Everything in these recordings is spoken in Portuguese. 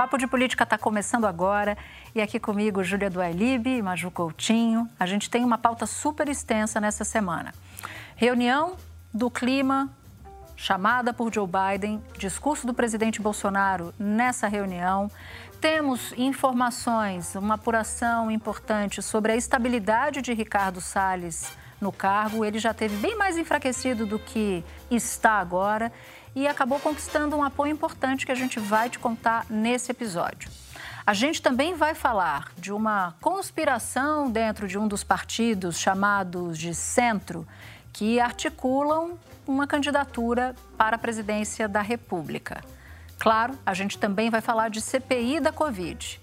Papo de Política está começando agora e aqui comigo Júlia Duailib e Maju Coutinho. A gente tem uma pauta super extensa nessa semana. Reunião do clima chamada por Joe Biden, discurso do presidente Bolsonaro nessa reunião. Temos informações, uma apuração importante sobre a estabilidade de Ricardo Salles no cargo. Ele já teve bem mais enfraquecido do que está agora e acabou conquistando um apoio importante que a gente vai te contar nesse episódio. A gente também vai falar de uma conspiração dentro de um dos partidos chamados de centro, que articulam uma candidatura para a presidência da República. Claro, a gente também vai falar de CPI da Covid.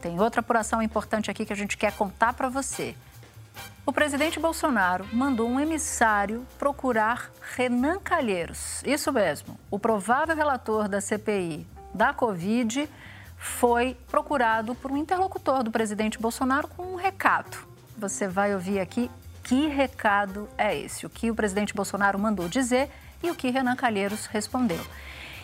Tem outra apuração importante aqui que a gente quer contar para você. O presidente Bolsonaro mandou um emissário procurar Renan Calheiros. Isso mesmo, o provável relator da CPI da Covid foi procurado por um interlocutor do presidente Bolsonaro com um recado. Você vai ouvir aqui que recado é esse, o que o presidente Bolsonaro mandou dizer e o que Renan Calheiros respondeu.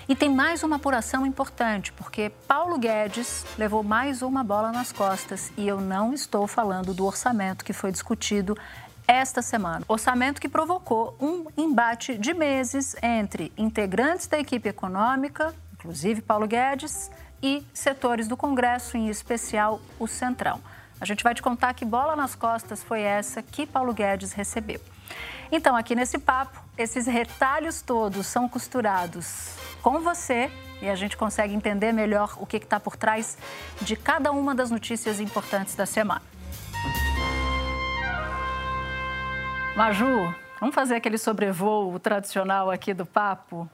E tem mais uma apuração importante, porque Paulo Guedes levou mais uma bola nas costas e eu não estou falando do orçamento que foi discutido esta semana. Orçamento que provocou um embate de meses entre integrantes da equipe econômica, inclusive Paulo Guedes, e setores do Congresso, em especial o Centrão. A gente vai te contar que bola nas costas foi essa que Paulo Guedes recebeu. Então, aqui nesse papo, esses retalhos todos são costurados com você e a gente consegue entender melhor o que está por trás de cada uma das notícias importantes da semana. Maju, vamos fazer aquele sobrevoo tradicional aqui do papo?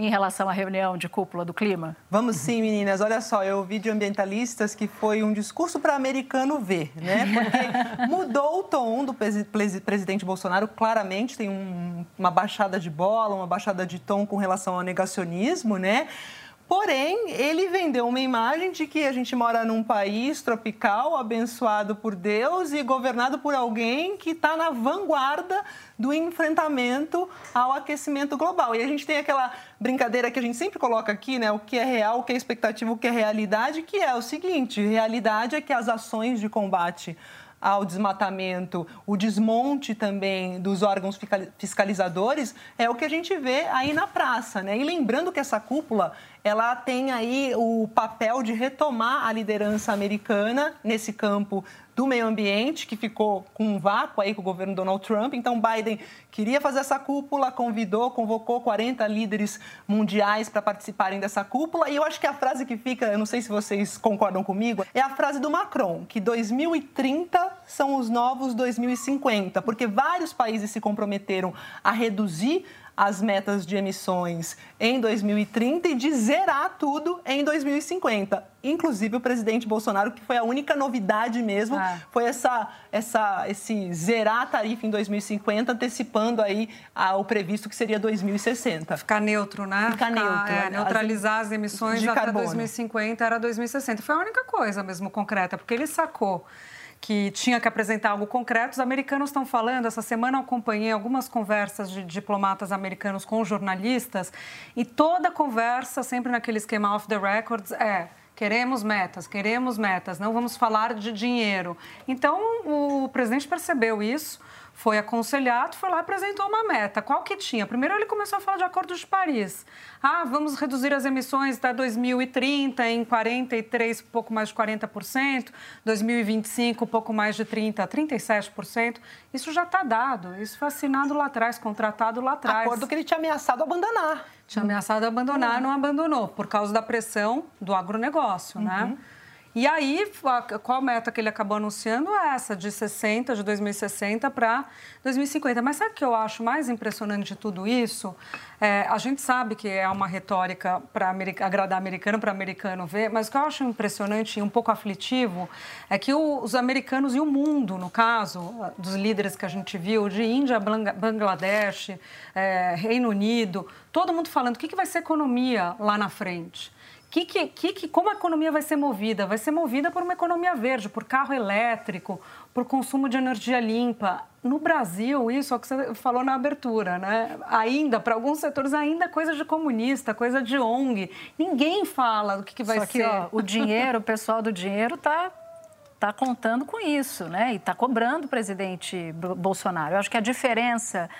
Em relação à reunião de cúpula do clima? Vamos sim, meninas. Olha só, eu ouvi de ambientalistas que foi um discurso para americano ver, né? Porque mudou o tom do presidente Bolsonaro, claramente tem um, uma baixada de bola, uma baixada de tom com relação ao negacionismo, né? Porém, ele vendeu uma imagem de que a gente mora num país tropical, abençoado por Deus e governado por alguém que está na vanguarda do enfrentamento ao aquecimento global. E a gente tem aquela brincadeira que a gente sempre coloca aqui, né? O que é real, o que é expectativa, o que é realidade, que é o seguinte: realidade é que as ações de combate ao desmatamento, o desmonte também dos órgãos fiscalizadores, é o que a gente vê aí na praça, né? E lembrando que essa cúpula, ela tem aí o papel de retomar a liderança americana nesse campo do meio ambiente, que ficou com um vácuo aí com o governo Donald Trump. Então, Biden queria fazer essa cúpula, convidou, convocou 40 líderes mundiais para participarem dessa cúpula. E eu acho que a frase que fica, eu não sei se vocês concordam comigo, é a frase do Macron, que 2030 são os novos 2050, porque vários países se comprometeram a reduzir as metas de emissões em 2030 e de zerar tudo em 2050. Inclusive o presidente Bolsonaro, que foi a única novidade mesmo, ah. foi essa, essa, esse zerar a tarifa em 2050, antecipando aí o previsto que seria 2060. Ficar neutro, né? Ficar, Ficar neutro. É, neutralizar as, as emissões de até carbono. 2050 era 2060. Foi a única coisa mesmo concreta, porque ele sacou que tinha que apresentar algo concreto. Os americanos estão falando, essa semana eu acompanhei algumas conversas de diplomatas americanos com jornalistas e toda conversa, sempre naquele esquema off the records, é queremos metas, queremos metas, não vamos falar de dinheiro. Então, o presidente percebeu isso foi aconselhado, foi lá e apresentou uma meta. Qual que tinha? Primeiro ele começou a falar de Acordo de Paris. Ah, vamos reduzir as emissões até 2030 em 43, pouco mais de 40%, 2025, pouco mais de 30, 37%. Isso já está dado, isso foi assinado lá atrás, contratado lá atrás. Acordo que ele tinha ameaçado abandonar. Tinha ameaçado abandonar, uhum. não abandonou, por causa da pressão do agronegócio, né? uhum. né? E aí, qual a meta que ele acabou anunciando é essa, de 60, de 2060 para 2050. Mas sabe o que eu acho mais impressionante de tudo isso? É, a gente sabe que é uma retórica para agradar americano, para americano ver, mas o que eu acho impressionante e um pouco aflitivo é que o, os americanos e o mundo, no caso, dos líderes que a gente viu, de Índia, Bangladesh, é, Reino Unido, todo mundo falando o que, que vai ser economia lá na frente. Que, que, que, como a economia vai ser movida? Vai ser movida por uma economia verde, por carro elétrico, por consumo de energia limpa. No Brasil, isso é o que você falou na abertura, né? Ainda, para alguns setores, ainda é coisa de comunista, coisa de ONG. Ninguém fala do que, que vai Só ser. Ó, o dinheiro, o pessoal do dinheiro está tá contando com isso, né? E está cobrando o presidente Bolsonaro. Eu acho que a diferença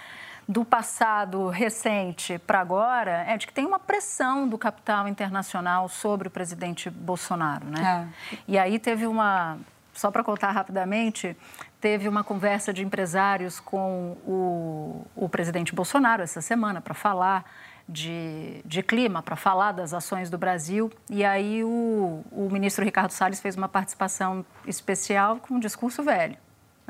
do passado recente para agora é de que tem uma pressão do capital internacional sobre o presidente Bolsonaro, né? É. E aí teve uma, só para contar rapidamente, teve uma conversa de empresários com o, o presidente Bolsonaro essa semana para falar de, de clima, para falar das ações do Brasil. E aí o, o ministro Ricardo Salles fez uma participação especial com um discurso velho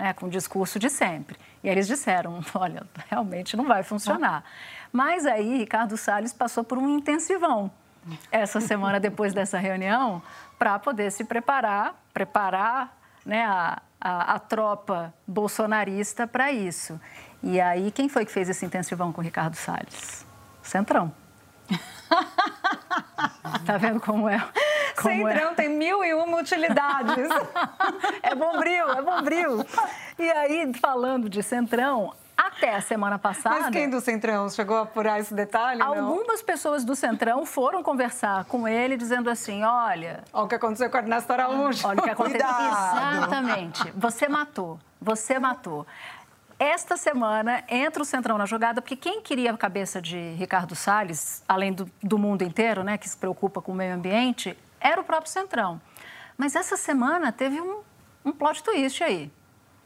né, com o discurso de sempre. E eles disseram: olha, realmente não vai funcionar. Mas aí, Ricardo Salles passou por um intensivão essa semana depois dessa reunião para poder se preparar, preparar né, a, a, a tropa bolsonarista para isso. E aí, quem foi que fez esse intensivão com o Ricardo Salles? Centrão. tá vendo como é? Como Centrão é? tem mil e uma utilidades. é bombril, é bombril. E aí, falando de Centrão, até a semana passada. Mas quem do Centrão chegou a apurar esse detalhe? Algumas não? pessoas do Centrão foram conversar com ele, dizendo assim: olha. Olha o que aconteceu com a Ernesto Araújo. Olha o que aconteceu. Cuidado. Exatamente. Você matou. Você matou. Esta semana entra o Centrão na jogada, porque quem queria a cabeça de Ricardo Salles, além do, do mundo inteiro, né, que se preocupa com o meio ambiente, era o próprio Centrão. Mas essa semana teve um, um plot twist aí.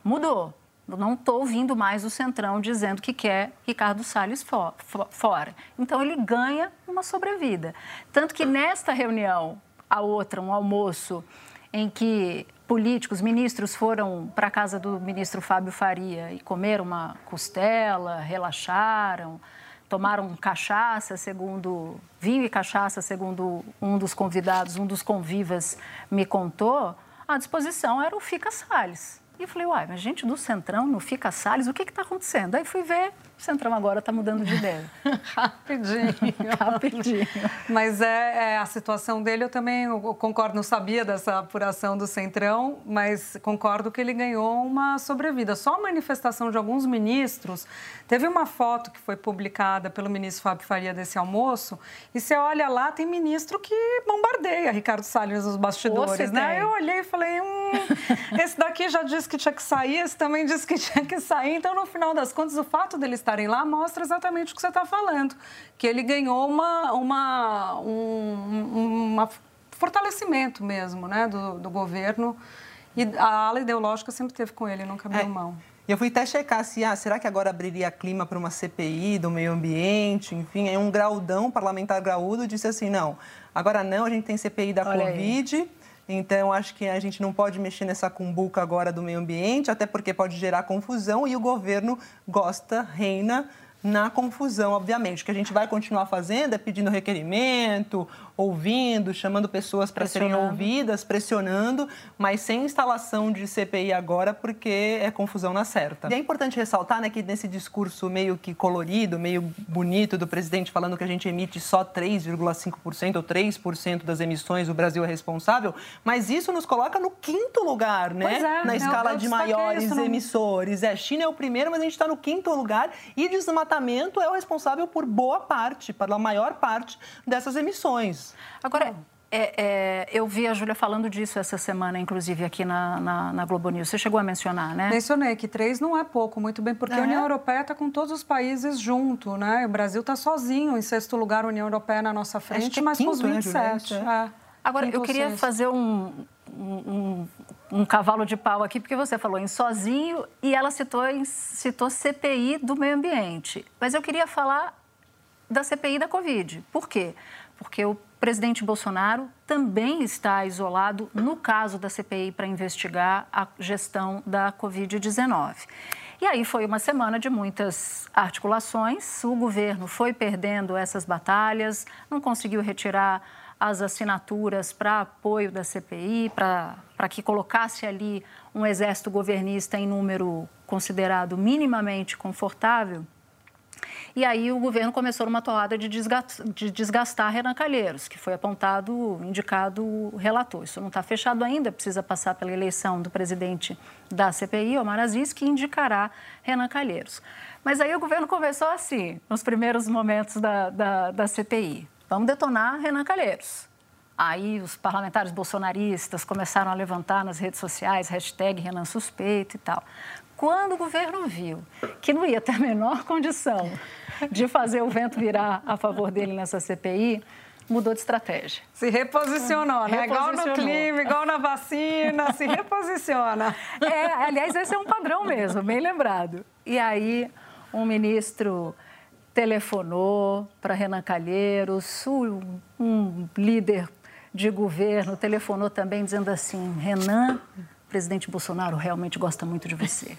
Mudou. Não estou ouvindo mais o Centrão dizendo que quer Ricardo Salles for, for, fora. Então, ele ganha uma sobrevida. Tanto que nesta reunião, a outra, um almoço, em que políticos, ministros foram para a casa do ministro Fábio Faria e comeram uma costela, relaxaram, tomaram cachaça, segundo vinho e cachaça, segundo um dos convidados, um dos convivas me contou, a disposição era o Fica Salles. E eu falei, uai, mas gente do Centrão no Fica Salles, o que está acontecendo? Aí fui ver, Centrão agora está mudando de ideia. Rapidinho. Rapidinho. Mas é, é, a situação dele, eu também concordo, não sabia dessa apuração do Centrão, mas concordo que ele ganhou uma sobrevida. Só a manifestação de alguns ministros, teve uma foto que foi publicada pelo ministro Fábio Faria desse almoço, e você olha lá, tem ministro que bombardeia Ricardo Salles nos bastidores, né? Eu olhei e falei, hum, esse daqui já disse que tinha que sair, esse também disse que tinha que sair, então no final das contas, o fato deles estarem lá mostra exatamente o que você está falando, que ele ganhou uma, uma, um uma fortalecimento mesmo né, do, do governo e a ala ideológica sempre teve com ele, nunca abriu é. mão. E eu fui até checar se, ah, será que agora abriria clima para uma CPI do meio ambiente? Enfim, aí um graudão, parlamentar graúdo, disse assim, não, agora não, a gente tem CPI da Olha Covid... Aí então, acho que a gente não pode mexer nessa cumbuca agora do meio ambiente, até porque pode gerar confusão e o governo gosta, reina na confusão, obviamente. O que a gente vai continuar fazendo é pedindo requerimento, ouvindo, chamando pessoas para serem ouvidas, pressionando, mas sem instalação de CPI agora, porque é confusão na certa. E é importante ressaltar né, que nesse discurso meio que colorido, meio bonito do presidente falando que a gente emite só 3,5% ou 3% das emissões, o Brasil é responsável, mas isso nos coloca no quinto lugar, né? É, na escala de maiores isso, emissores. É, China é o primeiro, mas a gente está no quinto lugar e desmatamento é o responsável por boa parte, pela maior parte dessas emissões. Agora, é, é, eu vi a Júlia falando disso essa semana, inclusive aqui na, na, na, Globo News. Você chegou a mencionar, né? Mencionei que três não é pouco, muito bem, porque a União Europeia está com todos os países junto, né? O Brasil está sozinho em sexto lugar, a União Europeia na nossa frente, é mas com os 27. Né, é. Agora, eu queria fazer um, um, um, cavalo de pau aqui, porque você falou em sozinho e ela citou, citou CPI do meio ambiente. Mas eu queria falar da CPI da Covid. Por quê? porque o presidente Bolsonaro também está isolado no caso da CPI para investigar a gestão da Covid-19. E aí foi uma semana de muitas articulações. O governo foi perdendo essas batalhas, não conseguiu retirar as assinaturas para apoio da CPI, para que colocasse ali um exército governista em número considerado minimamente confortável. E aí o governo começou uma toada de desgastar, de desgastar Renan Calheiros, que foi apontado, indicado relator. Isso não está fechado ainda, precisa passar pela eleição do presidente da CPI, Omar Aziz, que indicará Renan Calheiros. Mas aí o governo conversou assim, nos primeiros momentos da, da, da CPI. Vamos detonar Renan Calheiros. Aí os parlamentares bolsonaristas começaram a levantar nas redes sociais hashtag Renan suspeito e tal. Quando o governo viu que não ia ter a menor condição de fazer o vento virar a favor dele nessa CPI, mudou de estratégia. Se reposicionou, né? Igual no clima, igual na vacina, se reposiciona. É, aliás, esse é um padrão mesmo, bem lembrado. E aí, um ministro telefonou para Renan Calheiros, um líder de governo telefonou também dizendo assim: Renan, presidente Bolsonaro realmente gosta muito de você.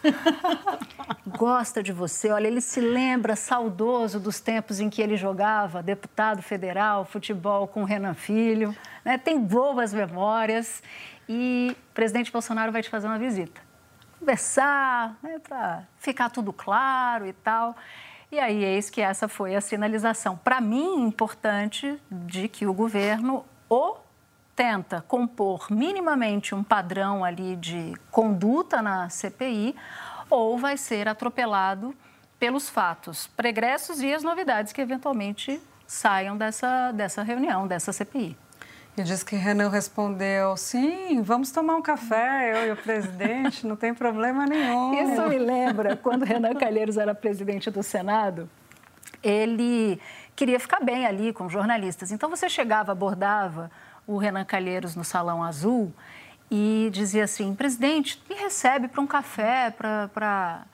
gosta de você. Olha, ele se lembra saudoso dos tempos em que ele jogava deputado federal, futebol com o Renan Filho. Né? Tem boas memórias. E o presidente Bolsonaro vai te fazer uma visita. Conversar, né? para ficar tudo claro e tal. E aí, eis que essa foi a sinalização, para mim, importante, de que o governo ou tenta compor minimamente um padrão ali de conduta na CPI ou vai ser atropelado pelos fatos pregressos e as novidades que eventualmente saiam dessa, dessa reunião, dessa CPI. E diz que Renan respondeu: sim, vamos tomar um café, eu e o presidente, não tem problema nenhum. Isso me lembra quando Renan Calheiros era presidente do Senado, ele queria ficar bem ali com jornalistas. Então você chegava, abordava o Renan Calheiros no Salão Azul e dizia assim: presidente, me recebe para um café, para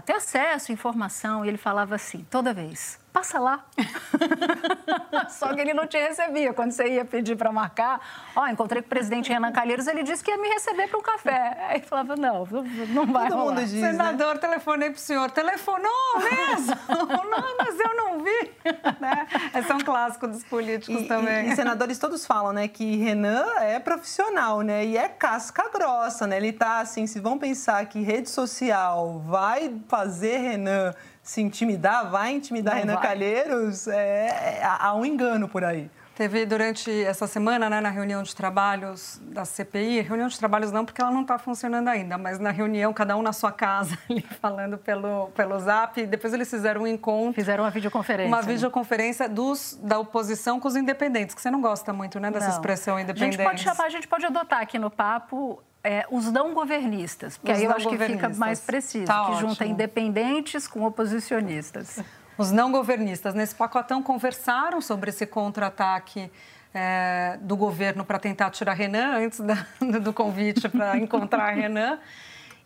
ter acesso à informação. E ele falava assim, toda vez: passa lá. Só que ele não te recebia. Quando você ia pedir para marcar, ó, encontrei com o presidente Renan Calheiros, ele disse que ia me receber para um café. Aí falava, não, não vai Todo rolar. Mundo diz, Senador, né? telefonei para o senhor. Telefonou mesmo? não, mas eu não vi. né? Esse é um clássico dos políticos e, também. E, e, senadores todos falam, né, que Renan é profissional, né, e é casca grossa, né? Ele tá assim, se vão pensar que rede social vai fazer Renan se intimidar, vai intimidar não Renan vai. Calheiros, é, é, há um engano por aí. Teve durante essa semana, né, na reunião de trabalhos da CPI, reunião de trabalhos não, porque ela não está funcionando ainda, mas na reunião, cada um na sua casa, ali falando pelo, pelo zap. Depois eles fizeram um encontro. Fizeram uma videoconferência. Uma videoconferência dos, da oposição com os independentes, que você não gosta muito, né, dessa não. expressão independente. A gente pode chamar, a gente pode adotar aqui no papo é, os não governistas, porque os aí eu acho que fica mais preciso, tá que ótimo. junta independentes com oposicionistas. Os não governistas, nesse pacotão, conversaram sobre esse contra-ataque é, do governo para tentar tirar Renan, antes da, do convite para encontrar Renan.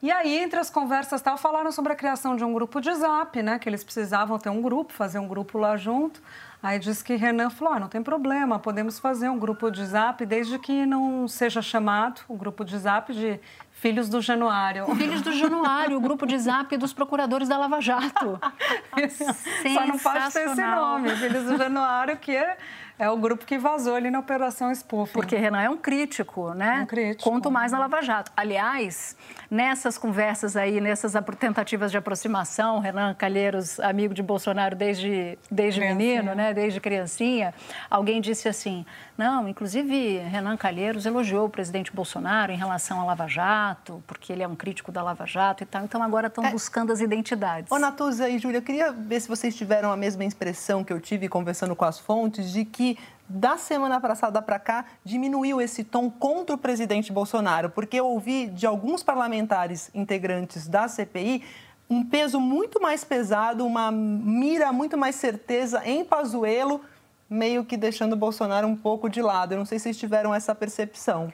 E aí, entre as conversas tal, falaram sobre a criação de um grupo de zap, né? Que eles precisavam ter um grupo, fazer um grupo lá junto. Aí disse que Renan falou: ah, não tem problema, podemos fazer um grupo de zap, desde que não seja chamado o grupo de zap de Filhos do Januário. Filhos do Januário, o grupo de zap dos procuradores da Lava Jato. Só não pode ter esse nome, Filhos do Januário, que é é o grupo que vazou ali na Operação Spoofing. Porque Renan é um crítico, né? Um crítico. Quanto mais na Lava Jato. Aliás, nessas conversas aí, nessas tentativas de aproximação, Renan Calheiros, amigo de Bolsonaro desde, desde menino, né? Desde criancinha, alguém disse assim, não, inclusive Renan Calheiros elogiou o presidente Bolsonaro em relação à Lava Jato, porque ele é um crítico da Lava Jato e tal. Então agora estão é... buscando as identidades. Ô, Natuza e Júlia, eu queria ver se vocês tiveram a mesma expressão que eu tive conversando com as fontes de que da semana passada para cá diminuiu esse tom contra o presidente Bolsonaro, porque eu ouvi de alguns parlamentares integrantes da CPI um peso muito mais pesado, uma mira muito mais certeza em Pazuello, meio que deixando o Bolsonaro um pouco de lado. Eu não sei se vocês tiveram essa percepção.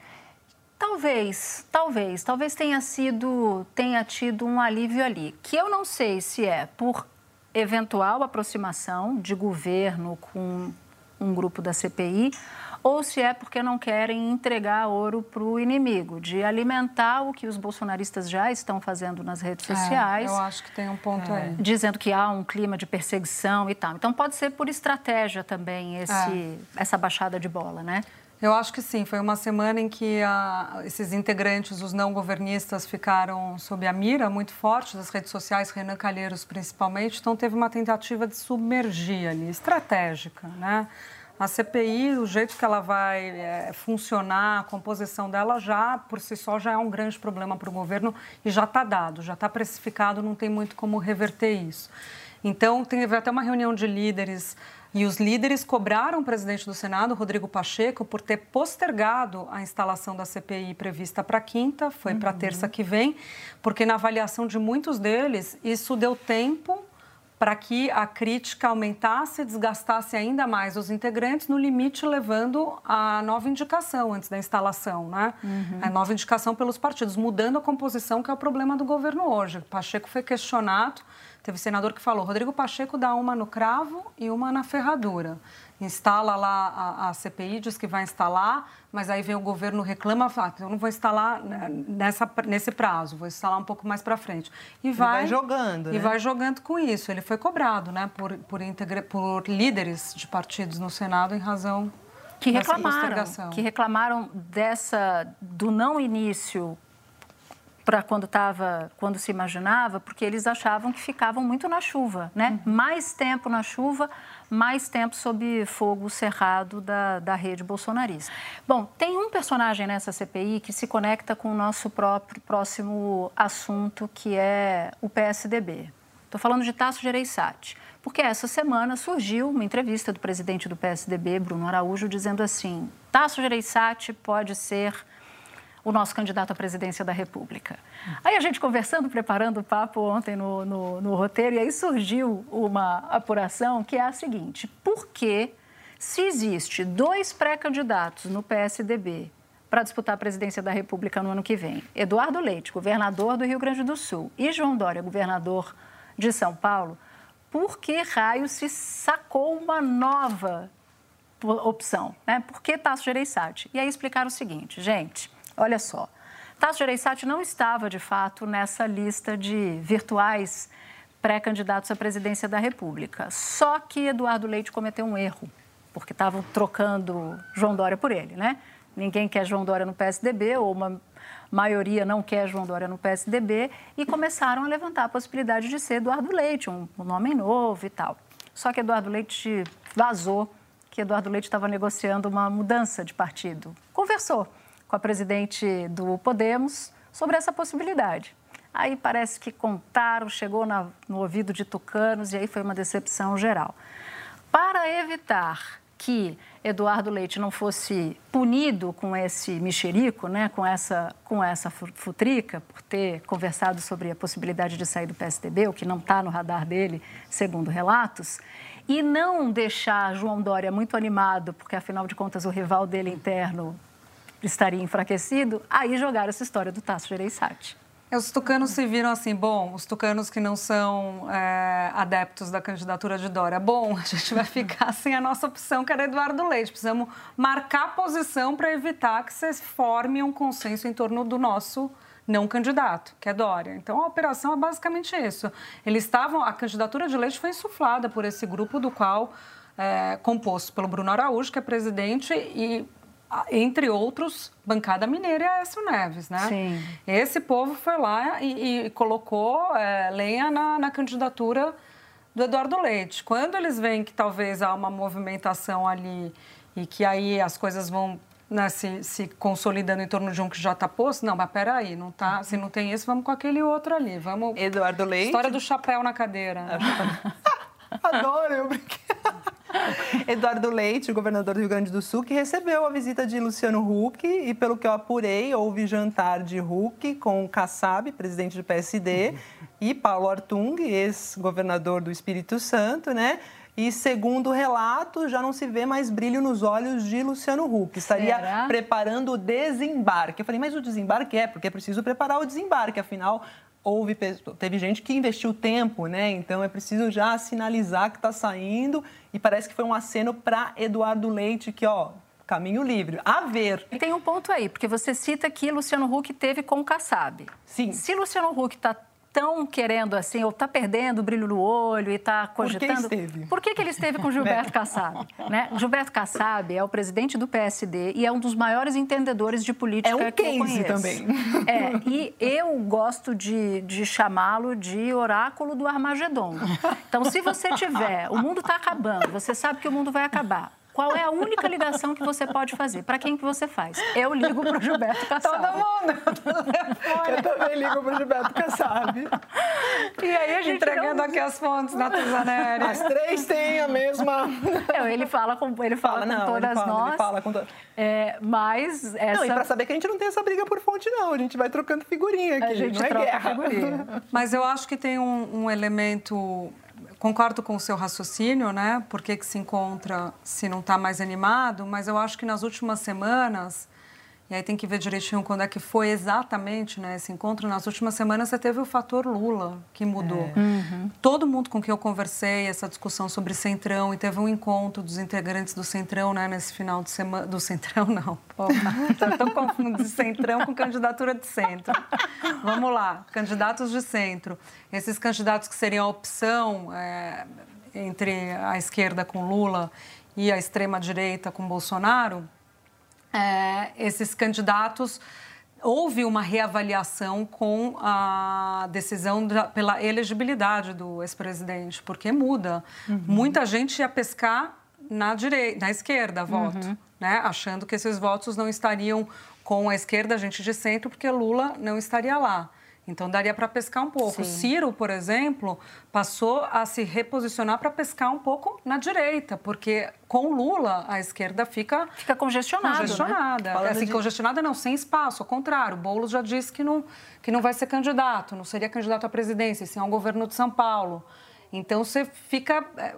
Talvez, talvez, talvez tenha sido, tenha tido um alívio ali, que eu não sei se é por eventual aproximação de governo com um grupo da CPI, ou se é porque não querem entregar ouro para o inimigo, de alimentar o que os bolsonaristas já estão fazendo nas redes É, sociais. eu acho que tem um ponto aí. Dizendo que há um clima de perseguição e tal. Então pode ser por estratégia também esse, É. essa baixada de bola, né? Eu acho que sim. Foi uma semana em que a, esses integrantes, os não governistas, ficaram sob a mira muito forte das redes sociais, Renan Calheiros principalmente. Então teve uma tentativa de submergir ali, estratégica, né? A CPI, o jeito que ela vai é, funcionar, a composição dela já, por si só, já é um grande problema para o governo e já está dado, já está precificado, não tem muito como reverter isso. Então, teve até uma reunião de líderes e os líderes cobraram o presidente do Senado, Rodrigo Pacheco, por ter postergado a instalação da CPI prevista para quinta, foi para terça que vem, porque na avaliação de muitos deles, isso deu tempo para que a crítica aumentasse e desgastasse ainda mais os integrantes, no limite levando a nova indicação antes da instalação, né? A nova indicação pelos partidos, mudando a composição, que é o problema do governo hoje. Pacheco foi questionado, teve senador que falou, Rodrigo Pacheco dá uma no cravo e uma na ferradura. Instala lá a, a CPI, diz que vai instalar, mas aí vem o governo reclama, fala, "Ah, eu não vou instalar né, nessa, nesse prazo, vou instalar um pouco mais para frente. E vai, vai jogando, E né? vai jogando com isso. Ele foi cobrado né, por, por, integra- por líderes de partidos no Senado em razão que dessa reclamaram, que reclamaram dessa do não início para quando estava, quando se imaginava, porque eles achavam que ficavam muito na chuva, né? Mais tempo na chuva, mais tempo sob fogo cerrado da, da rede bolsonarista. Bom, tem um personagem nessa CPI que se conecta com o nosso próprio próximo assunto, que é o PSDB. Estou falando de Tasso Gereissati, porque essa semana surgiu uma entrevista do presidente do PSDB, Bruno Araújo, dizendo assim: Tasso Gereissati pode ser o nosso candidato à presidência da República. Aí a gente conversando, preparando o papo ontem no, no, no roteiro, e aí surgiu uma apuração que é a seguinte: por que, se existe dois pré-candidatos no PSDB para disputar a presidência da República no ano que vem, Eduardo Leite, governador do Rio Grande do Sul, e João Dória, governador de São Paulo, por que raio se sacou uma nova opção, né? Por que Tasso Gereissati? E aí explicaram o seguinte, gente, olha só. Tasso Gereissati não estava, de fato, nessa lista de virtuais pré-candidatos à presidência da República. Só que Eduardo Leite cometeu um erro, porque estavam trocando João Dória por ele, né? Ninguém quer João Dória no PSDB, ou uma maioria não quer João Dória no PSDB, e começaram a levantar a possibilidade de ser Eduardo Leite, um, um nome novo e tal. Só que Eduardo Leite vazou que Eduardo Leite estava negociando uma mudança de partido. Conversou com a presidente do Podemos sobre essa possibilidade. Aí parece que contaram, chegou na, no ouvido de tucanos e aí foi uma decepção geral. Para evitar que Eduardo Leite não fosse punido com esse mexerico, né, com essa, com essa futrica, por ter conversado sobre a possibilidade de sair do PSDB, o que não está no radar dele, segundo relatos, e não deixar João Dória muito animado, porque afinal de contas o rival dele interno estaria enfraquecido, aí jogaram essa história do Tasso Gereissati. Os tucanos se viram assim, bom, os tucanos que não são é, adeptos da candidatura de Dória, bom, a gente vai ficar sem a nossa opção, que era Eduardo Leite. Precisamos marcar posição para evitar que se forme um consenso em torno do nosso não candidato, que é Dória. Então, a operação é basicamente isso. Eles estavam, a candidatura de Leite foi insuflada por esse grupo do qual, é, composto pelo Bruno Araújo, que é presidente, e entre outros, bancada mineira e Aécio Neves, né? Sim. Esse povo foi lá e, e colocou é, lenha na, na, candidatura do Eduardo Leite. Quando eles veem que talvez há uma movimentação ali e que aí as coisas vão né, se, se, consolidando em torno de um que já está posto, não, mas peraí, não tá, se não tem esse, vamos com aquele outro ali. Vamos... Eduardo Leite. História do chapéu na cadeira. Adoro, eu brinquei. Eduardo Leite, governador do Rio Grande do Sul, que recebeu a visita de Luciano Huck e, pelo que eu apurei, houve jantar de Huck com Kassab, presidente do PSD, e Paulo Artung, ex-governador do Espírito Santo, né? E, segundo o relato, já não se vê mais brilho nos olhos de Luciano Huck. Estaria Será? preparando o desembarque. Eu falei, mas o desembarque é, porque é preciso preparar o desembarque, afinal houve teve gente que investiu tempo, né? Então é preciso já sinalizar que está saindo e parece que foi um aceno para Eduardo Leite que ó caminho livre. A ver. E tem um ponto aí, porque você cita que Luciano Huck teve com o Kassab. Sim. Se Luciano Huck está tão querendo assim, ou está perdendo o brilho no olho e está cogitando. Por que esteve? Por que, que ele esteve com Gilberto Kassab? né? Gilberto Kassab é o presidente do PSD e é um dos maiores entendedores de política é um que eu conheço. também. É, e eu gosto de, de chamá-lo de oráculo do Armagedon. Então, se você tiver, o mundo está acabando, você sabe que o mundo vai acabar. Qual é a única ligação que você pode fazer? Para quem que você faz? Eu ligo para o Gilberto Kassab. Todo mundo. Eu também ligo para o Gilberto Kassab. E aí a gente entregando não... aqui as fontes da Tuzaneri. As três têm a mesma. Não, ele fala com ele fala, fala não, com todas ele fala, nós. Ele fala com to... é, mas essa... Não, e para saber que a gente não tem essa briga por fonte não, a gente vai trocando figurinha aqui, a gente não é guerra. Figurinha. Mas eu acho que tem um, um elemento concordo com o seu raciocínio, né? Por que, que se encontra se não está mais animado, mas eu acho que nas últimas semanas e aí tem que ver direitinho quando é que foi exatamente né, esse encontro. Nas últimas semanas você teve o fator Lula que mudou. É. Uhum. Todo mundo com quem eu conversei, essa discussão sobre Centrão, e teve um encontro dos integrantes do Centrão né, nesse final de semana. Do Centrão, não. Estou confundindo Centrão com candidatura de centro. Vamos lá, candidatos de centro. Esses candidatos que seriam a opção é, entre a esquerda com Lula e a extrema-direita com Bolsonaro é, esses candidatos houve uma reavaliação com a decisão da, pela elegibilidade do ex-presidente, porque muda. Uhum. Muita gente ia pescar na direita, na esquerda, voto, uhum. né? achando que esses votos não estariam com a esquerda, gente de centro, porque Lula não estaria lá. Então daria para pescar um pouco. Sim. Ciro, por exemplo, passou a se reposicionar para pescar um pouco na direita, porque com Lula a esquerda fica fica congestionada. Congestionada. Né? Assim, de... congestionada não, sem espaço. Ao contrário, Boulos já disse que não que não vai ser candidato, não seria candidato à presidência, sim ao governo de São Paulo. Então você fica é,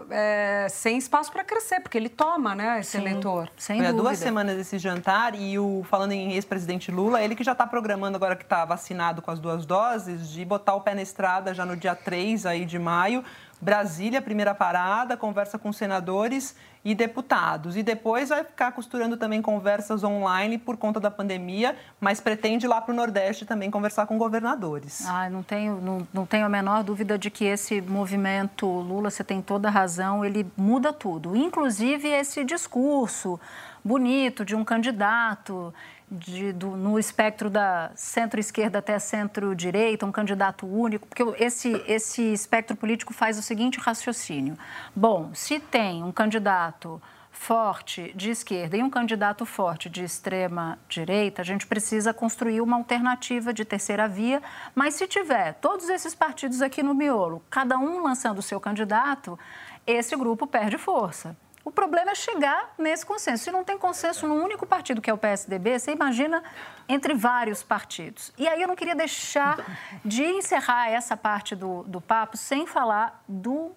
é sem espaço para crescer, porque ele toma, né, esse Sim, eleitor. Sem Foi há duas semanas esse jantar e o falando em ex-presidente Lula, ele que já está programando agora que está vacinado com as duas doses, de botar o pé na estrada já no dia 3 aí de maio Brasília, primeira parada, conversa com senadores e deputados. E depois vai ficar costurando também conversas online por conta da pandemia, mas pretende ir lá para o Nordeste também conversar com governadores. Ah, não tenho, não, não tenho a menor dúvida de que esse movimento Lula, você tem toda a razão, ele muda tudo. Inclusive esse discurso bonito de um candidato de, do, no espectro da centro-esquerda até centro-direita, um candidato único, porque esse, esse espectro político faz o seguinte raciocínio. Bom, se tem um candidato forte de esquerda e um candidato forte de extrema direita, a gente precisa construir uma alternativa de terceira via, mas se tiver todos esses partidos aqui no miolo, cada um lançando o seu candidato, esse grupo perde força. O problema é chegar nesse consenso. Se não tem consenso no único partido, que é o PSDB, você imagina entre vários partidos. E aí eu não queria deixar de encerrar essa parte do, do papo sem falar do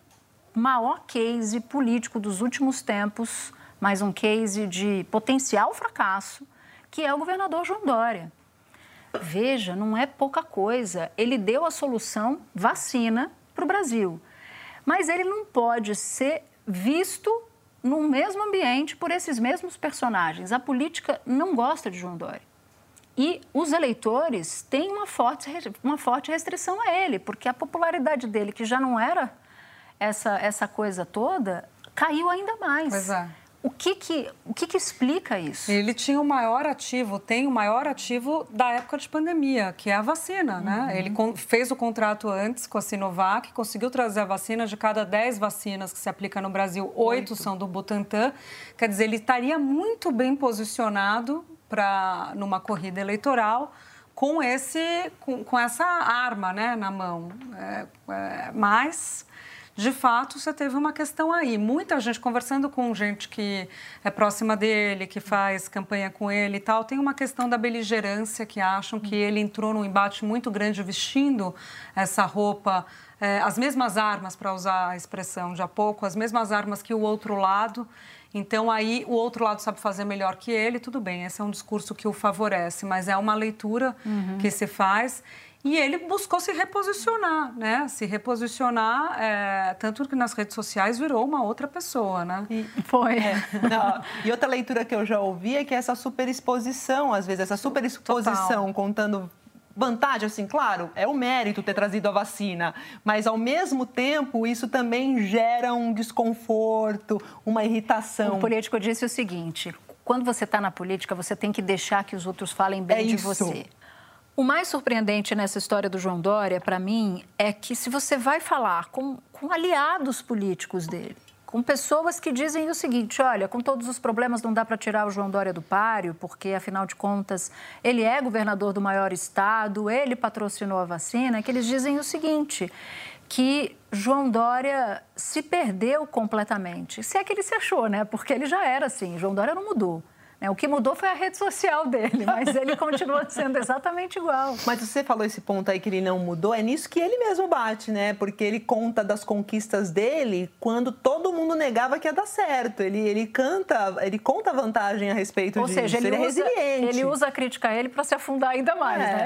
maior case político dos últimos tempos, mais um case de potencial fracasso, que é o governador João Dória. Veja, não é pouca coisa. Ele deu a solução vacina para o Brasil. Mas ele não pode ser visto no mesmo ambiente por esses mesmos personagens. A política não gosta de João Dória. E os eleitores têm uma forte, uma forte restrição a ele, porque a popularidade dele, que já não era essa, essa coisa toda, caiu ainda mais. Pois é. O que que, o que que explica isso? Ele tinha o maior ativo, tem o maior ativo da época de pandemia, que é a vacina, né? uhum. né? Ele fez o contrato antes com a Sinovac, conseguiu trazer a vacina de cada 10 vacinas que se aplica no Brasil, oito são do Butantan. Quer dizer, ele estaria muito bem posicionado para numa corrida eleitoral com esse com, com essa arma, né, na mão. É, é, mas de fato, você teve uma questão aí. Muita gente conversando com gente que é próxima dele, que faz campanha com ele e tal, tem uma questão da beligerância, que acham que ele entrou num embate muito grande vestindo essa roupa, é, as mesmas armas, para usar a expressão de há pouco, as mesmas armas que o outro lado. Então, aí o outro lado sabe fazer melhor que ele, tudo bem, esse é um discurso que o favorece, mas é uma leitura uhum. que se faz E ele buscou se reposicionar, né? Se reposicionar, é, tanto que nas redes sociais virou uma outra pessoa, né? E, Foi. É, não, e outra leitura que eu já ouvi é que essa superexposição, às vezes, essa superexposição Total. contando vantagem, assim, claro, é o mérito ter trazido a vacina, mas ao mesmo tempo isso também gera um desconforto, uma irritação. O político disse o seguinte: quando você está na política, você tem que deixar que os outros falem bem é de você. O mais surpreendente nessa história do João Dória, para mim, é que se você vai falar com, com aliados políticos dele, com pessoas que dizem o seguinte: olha, com todos os problemas não dá para tirar o João Dória do páreo, porque afinal de contas ele é governador do maior estado, ele patrocinou a vacina, que eles dizem o seguinte: que João Dória se perdeu completamente. Se é que ele se achou, né? Porque ele já era assim, João Dória não mudou. Né? O que mudou foi a rede social dele, mas ele continua sendo exatamente igual. Mas você falou esse ponto aí que ele não mudou, é nisso que ele mesmo bate, né? Porque ele conta das conquistas dele quando todo mundo negava que ia dar certo. Ele, ele canta, ele conta vantagem a respeito Ou disso. Ou seja, ele, ele é usa, é resiliente. Ele usa a crítica a ele para se afundar ainda mais, é. né?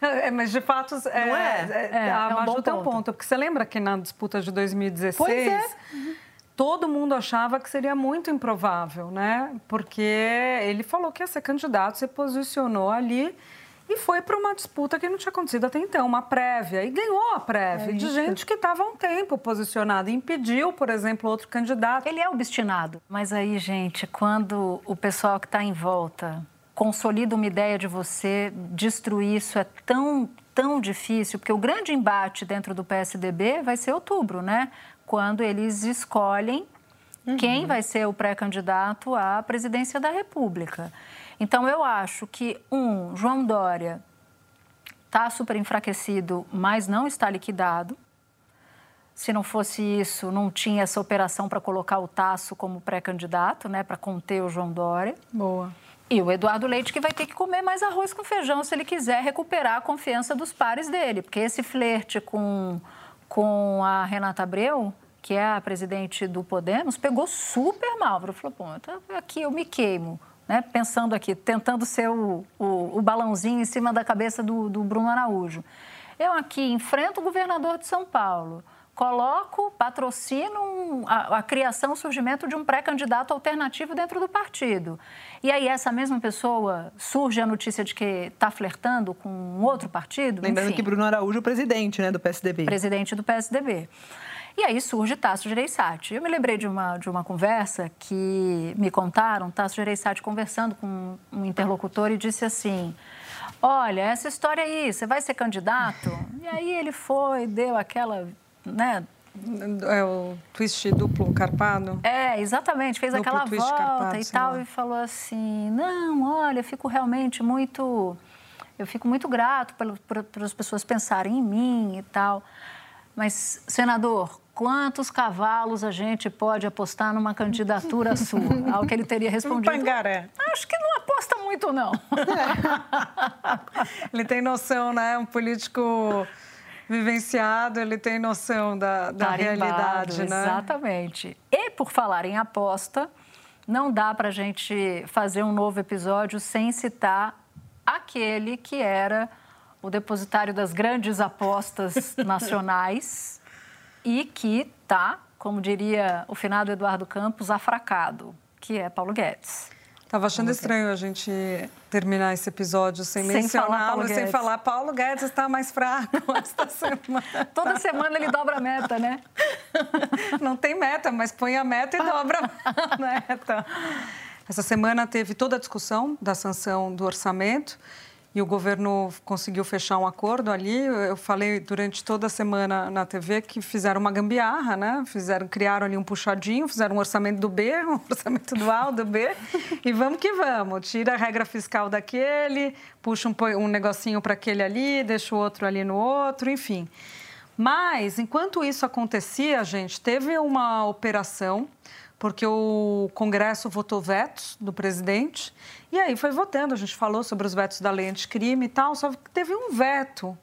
é, mas de fato, é, não é? é, é a é um Maju tem um ponto. Porque você lembra que na disputa de 2016... Pois é. Uhum todo mundo achava que seria muito improvável, né? Porque ele falou que ia ser candidato, se posicionou ali e foi para uma disputa que não tinha acontecido até então, uma prévia. E ganhou a prévia, é de gente que estava há um tempo posicionada. Impediu, por exemplo, outro candidato. Ele é obstinado. Mas aí, gente, quando o pessoal que está em volta consolida uma ideia de você, destruir isso é tão, tão difícil, porque o grande embate dentro do PSDB vai ser outubro, né? Quando eles escolhem uhum. quem vai ser o pré-candidato à presidência da República. Então, eu acho que, um, João Dória está super enfraquecido, mas não está liquidado. Se não fosse isso, não tinha essa operação para colocar o Tasso como pré-candidato, né, para conter o João Dória. Boa. E o Eduardo Leite que vai ter que comer mais arroz com feijão se ele quiser recuperar a confiança dos pares dele, porque esse flerte com com a Renata Abreu, que é a presidente do Podemos, pegou super mal. Falou, pô, aqui eu me queimo. Né? Pensando aqui, tentando ser o, o, o balãozinho em cima da cabeça do, do Bruno Araújo. Eu aqui enfrento o governador de São Paulo, coloco, patrocino a, a, criação, o surgimento de um pré-candidato alternativo dentro do partido. E aí essa mesma pessoa surge a notícia de que está flertando com um outro partido. Lembrando enfim. que Bruno Araújo é o presidente né, do PSDB. Presidente do PSDB. E aí surge Tasso Gereissati. Eu me lembrei de uma, de uma conversa que me contaram, Tasso Gereissati conversando com um interlocutor e disse assim, olha, essa história aí, você vai ser candidato? E aí ele foi, deu aquela, né, é o twist duplo carpado? É, exatamente. Fez duplo aquela volta carpado, e tal lá. e falou assim: não, olha, eu fico realmente muito. Eu fico muito grato para as pessoas pensarem em mim e tal. Mas, senador, quantos cavalos a gente pode apostar numa candidatura sua? Ao que ele teria respondido. Um pangaré. Acho que não aposta muito, não. ele tem noção, né? Um político vivenciado, ele tem noção da, da realidade, né? Exatamente. E por falar em aposta, não dá para a gente fazer um novo episódio sem citar aquele que era o depositário das grandes apostas nacionais e que está, como diria o finado Eduardo Campos, afracado, que é Paulo Guedes. Estava achando estranho a gente terminar esse episódio sem, sem mencioná-lo, sem falar Paulo Guedes está mais fraco esta semana. Toda semana ele dobra a meta, né? Não tem meta, mas põe a meta e dobra a meta. Essa semana teve toda a discussão da sanção do orçamento e o governo conseguiu fechar um acordo ali. Eu falei durante toda a semana na TV que fizeram uma gambiarra, né? Fizeram, criaram ali um puxadinho, fizeram um orçamento do B, um orçamento do A, do B, e vamos que vamos. Tira a regra fiscal daquele, puxa um, um negocinho para aquele ali, deixa o outro ali no outro, enfim. Mas, enquanto isso acontecia, gente, teve uma operação porque o Congresso votou vetos do presidente e aí foi votando. A gente falou sobre os vetos da lei anticrime e tal, só que teve um veto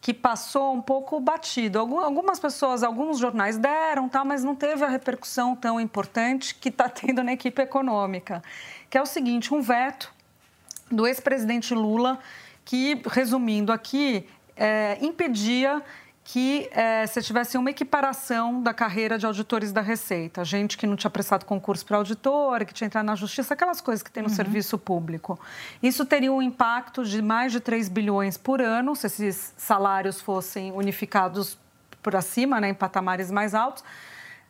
que passou um pouco batido. Algumas pessoas, alguns jornais deram, tal, mas não teve a repercussão tão importante que está tendo na equipe econômica, que é o seguinte: um veto do ex-presidente Lula que, resumindo aqui, é, impedia que é, você tivesse uma equiparação da carreira de auditores da Receita. Gente que não tinha prestado concurso para auditor, que tinha entrado na justiça, aquelas coisas que tem no uhum. serviço público. Isso teria um impacto de mais de 3 bilhões por ano, se esses salários fossem unificados por acima, né, em patamares mais altos.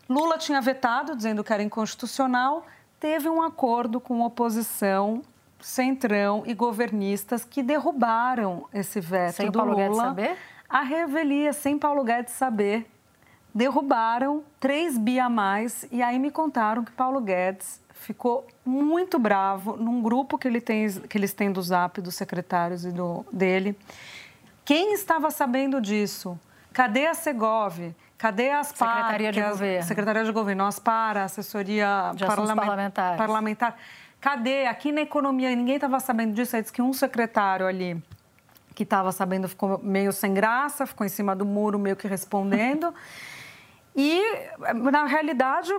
Lula tinha vetado, dizendo que era inconstitucional. Teve um acordo com oposição Centrão e governistas que derrubaram esse veto Sem do Paulo Lula. Guedes saber? A revelia, sem Paulo Guedes saber, derrubaram 3 bi a mais e aí me contaram que Paulo Guedes ficou muito bravo num grupo que, ele tem, que eles têm do Zap, dos secretários e do, dele. Quem estava sabendo disso? Cadê a Segov? Cadê as Secretaria de é Governo. Secretaria de Governo, Aspara, assessoria de parlamentares. parlamentar. Cadê? Aqui na economia, ninguém estava sabendo disso. Aí disse que um secretário ali que estava sabendo ficou meio sem graça, ficou em cima do muro, meio que respondendo. e, na realidade,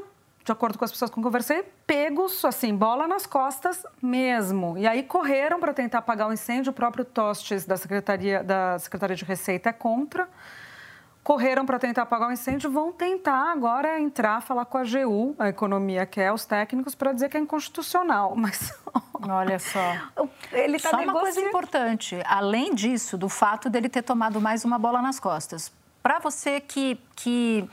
de acordo com as pessoas com que eu conversei, pegos, assim, bola nas costas mesmo. E aí correram para tentar apagar o incêndio. O próprio Tostes, da Secretaria, da Secretaria de Receita, é contra correram para tentar apagar o incêndio, vão tentar agora entrar, falar com a AGU, a economia que é, os técnicos, para dizer que é inconstitucional. Mas olha só. Ele tá só uma coisa importante, além disso, do fato dele ter tomado mais uma bola nas costas. Para você que, que,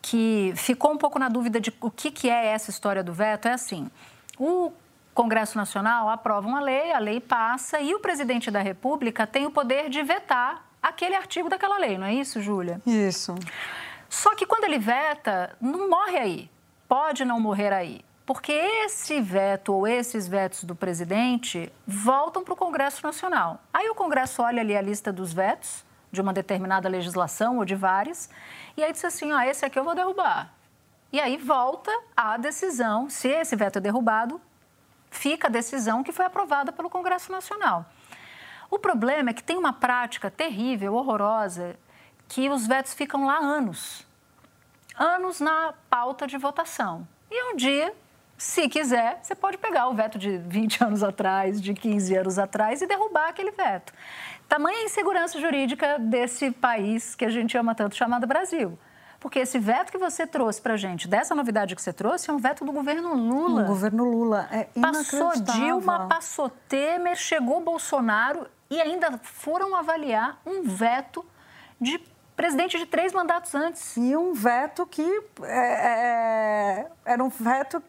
que ficou um pouco na dúvida de o que, que é essa história do veto, é assim: o Congresso Nacional aprova uma lei, a lei passa e o presidente da República tem o poder de vetar aquele artigo daquela lei, não é isso, Júlia? Isso. Só que quando ele veta, não morre aí. Pode não morrer aí. Porque esse veto ou esses vetos do presidente voltam para o Congresso Nacional. Aí o Congresso olha ali a lista dos vetos de uma determinada legislação ou de várias, e aí diz assim: ah, esse aqui eu vou derrubar. E aí volta a decisão, se esse veto é derrubado, fica a decisão que foi aprovada pelo Congresso Nacional. O problema é que tem uma prática terrível, horrorosa, que os vetos ficam lá anos. Anos na pauta de votação. E um dia, se quiser, você pode pegar o veto de 20 anos atrás, de 15 anos atrás e derrubar aquele veto. Tamanha insegurança jurídica desse país que a gente ama tanto, chamado Brasil. Porque esse veto que você trouxe para gente, dessa novidade que você trouxe, é um veto do governo Lula. O governo Lula. É passou Dilma, passou Temer, chegou Bolsonaro e ainda foram avaliar um veto de presidente de três mandatos antes. E um veto que é, é, era um veto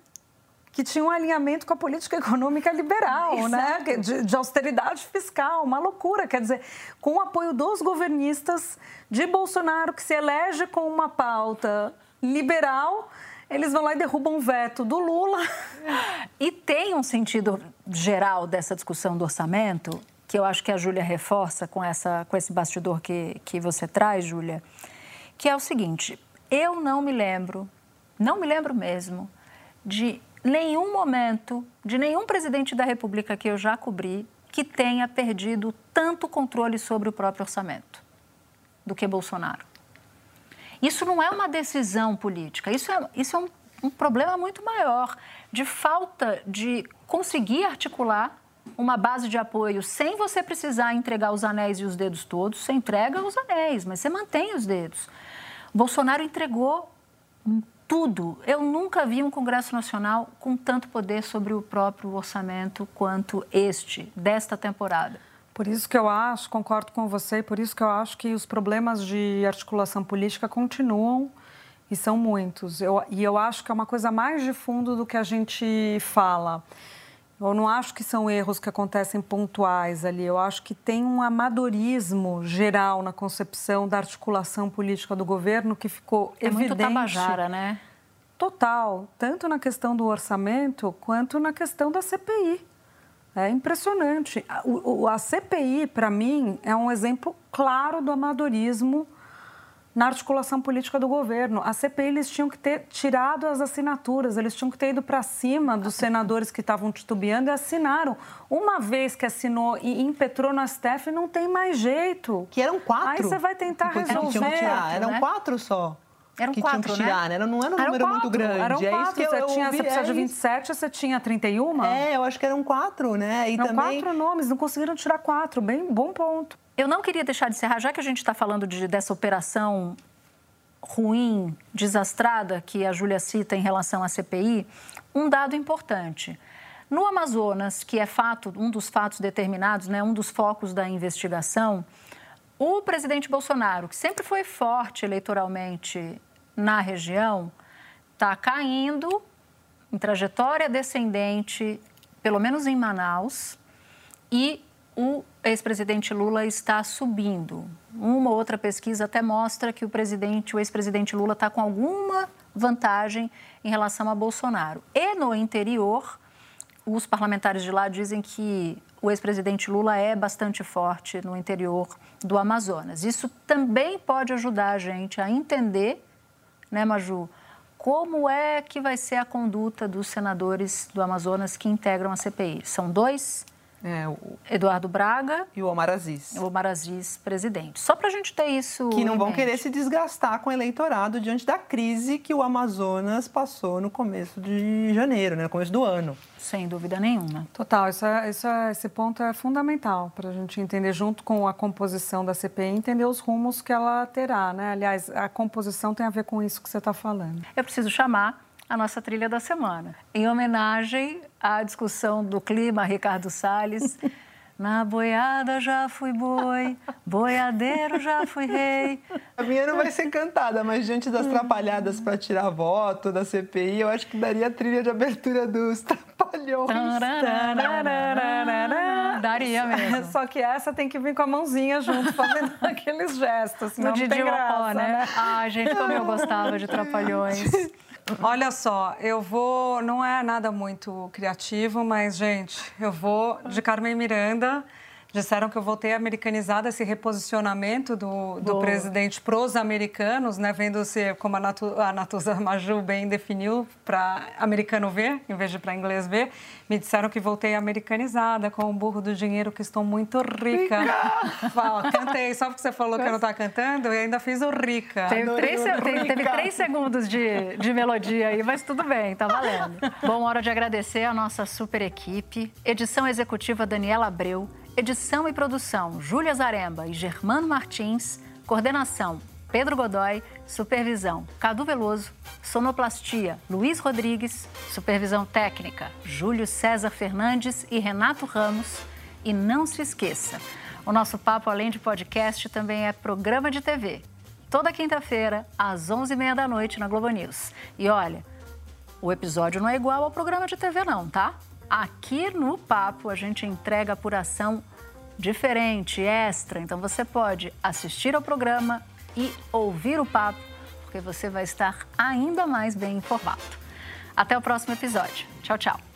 que tinha um alinhamento com a política econômica liberal, né? De, de, austeridade fiscal, uma loucura. Quer dizer, com o apoio dos governistas de Bolsonaro, que se elege com uma pauta liberal, eles vão lá e derrubam um veto do Lula. E tem um sentido geral dessa discussão do orçamento que eu acho que a Júlia reforça com, essa, com esse bastidor que, que você traz, Júlia, que é o seguinte: eu não me lembro, não me lembro mesmo, de nenhum momento, de nenhum presidente da República que eu já cobri, que tenha perdido tanto controle sobre o próprio orçamento do que Bolsonaro. Isso não é uma decisão política, isso é, isso é um, um problema muito maior de falta de conseguir articular uma base de apoio sem você precisar entregar os anéis e os dedos todos. Você entrega os anéis, mas você mantém os dedos. Bolsonaro entregou tudo. Eu nunca vi um Congresso Nacional com tanto poder sobre o próprio orçamento quanto este, desta temporada. Por isso que eu acho, concordo com você, por isso que eu acho que os problemas de articulação política continuam e são muitos. Eu, e eu acho que é uma coisa mais de fundo do que a gente fala. Eu não acho que são erros que acontecem pontuais ali. Eu acho que tem um amadorismo geral na concepção da articulação política do governo que ficou é evidente. É muito tabajara, né? Total, tanto na questão do orçamento quanto na questão da CPI. É impressionante. A, a CPI, para mim, é um exemplo claro do amadorismo na articulação política do governo. A CPI eles tinham que ter tirado as assinaturas, eles tinham que ter ido para cima dos senadores que estavam titubeando e assinaram. Uma vez que assinou e impetrou no STF, não tem mais jeito. Que eram quatro. Aí você vai tentar resolver. Tirar. Eram né? quatro só. Eram que quatro, tinham que tirar, né? né? Não era um eram número quatro, muito grande. Eram é quatro. isso que eu, você, eu tinha, ouvi, você precisa é de isso. 27, você tinha 31? É, eu acho que eram quatro, né? E Não, também... quatro nomes, não conseguiram tirar quatro. Bem, bom ponto. Eu não queria deixar de encerrar, já que a gente está falando de, dessa operação ruim, desastrada, que a Júlia cita em relação à CPI, um dado importante. No Amazonas, que é fato, um dos fatos determinados, né, um dos focos da investigação, o presidente Bolsonaro, que sempre foi forte eleitoralmente na região, está caindo em trajetória descendente, pelo menos em Manaus, e o ex-presidente Lula está subindo. Uma ou outra pesquisa até mostra que o presidente, o ex-presidente Lula está com alguma vantagem em relação a Bolsonaro. E no interior, os parlamentares de lá dizem que o ex-presidente Lula é bastante forte no interior do Amazonas. Isso também pode ajudar a gente a entender, né, Maju, como é que vai ser a conduta dos senadores do Amazonas que integram a CPI. São dois É, o... Eduardo Braga e o Omar Aziz. o Omar Aziz, presidente. Só para a gente ter isso. Que não em vão mente. querer se desgastar com o eleitorado diante da crise que o Amazonas passou no começo de janeiro, né? no começo do ano. Sem dúvida nenhuma. Total, isso é, isso é- esse ponto é fundamental para a gente entender, junto com a composição da CPI, entender os rumos que ela terá. Né? Aliás, a composição tem a ver com isso que você está falando. Eu preciso chamar a nossa trilha da semana, em homenagem à discussão do clima, Ricardo Salles. Na boiada já fui boi, boiadeiro já fui rei. A minha não vai ser cantada, mas diante das trapalhadas para tirar voto da CPI, eu acho que daria a trilha de abertura dos Trapalhões. Daria mesmo. Só que essa tem que vir com a mãozinha junto, fazendo aqueles gestos. senão No não Didi tem graça, Mocó, né? Ai, gente, como eu gostava de Trapalhões. Olha só, eu vou. Não é nada muito criativo, mas, gente, eu vou de Carmen Miranda. Disseram que eu voltei americanizada esse reposicionamento do, do presidente pros americanos, né? Vendo se, como a, Natu, a Natuza Maju bem definiu, para americano ver, em vez de para inglês ver. Me disseram que voltei americanizada, com o burro do dinheiro, que estou muito rica. Fala, cantei, só porque você falou que eu não estava cantando, eu ainda fiz o rica. Teve três, o teve- três segundos de, de melodia aí, mas tudo bem, tá valendo. Bom, hora de agradecer a nossa super equipe. Edição executiva Daniela Abreu. Edição e produção Júlia Zaremba e Germano Martins. Coordenação Pedro Godoy. Supervisão Cadu Veloso. Sonoplastia Luiz Rodrigues. Supervisão técnica Júlio César Fernandes e Renato Ramos. E não se esqueça, o nosso papo, além de podcast, também é programa de TV. Toda quinta-feira, às 11h30 da noite, na Globo News. E olha, o episódio não é igual ao programa de TV, não, tá? Aqui no Papo, a gente entrega apuração diferente, extra. Então você pode assistir ao programa e ouvir o papo, porque você vai estar ainda mais bem informado. Até o próximo episódio. Tchau, tchau.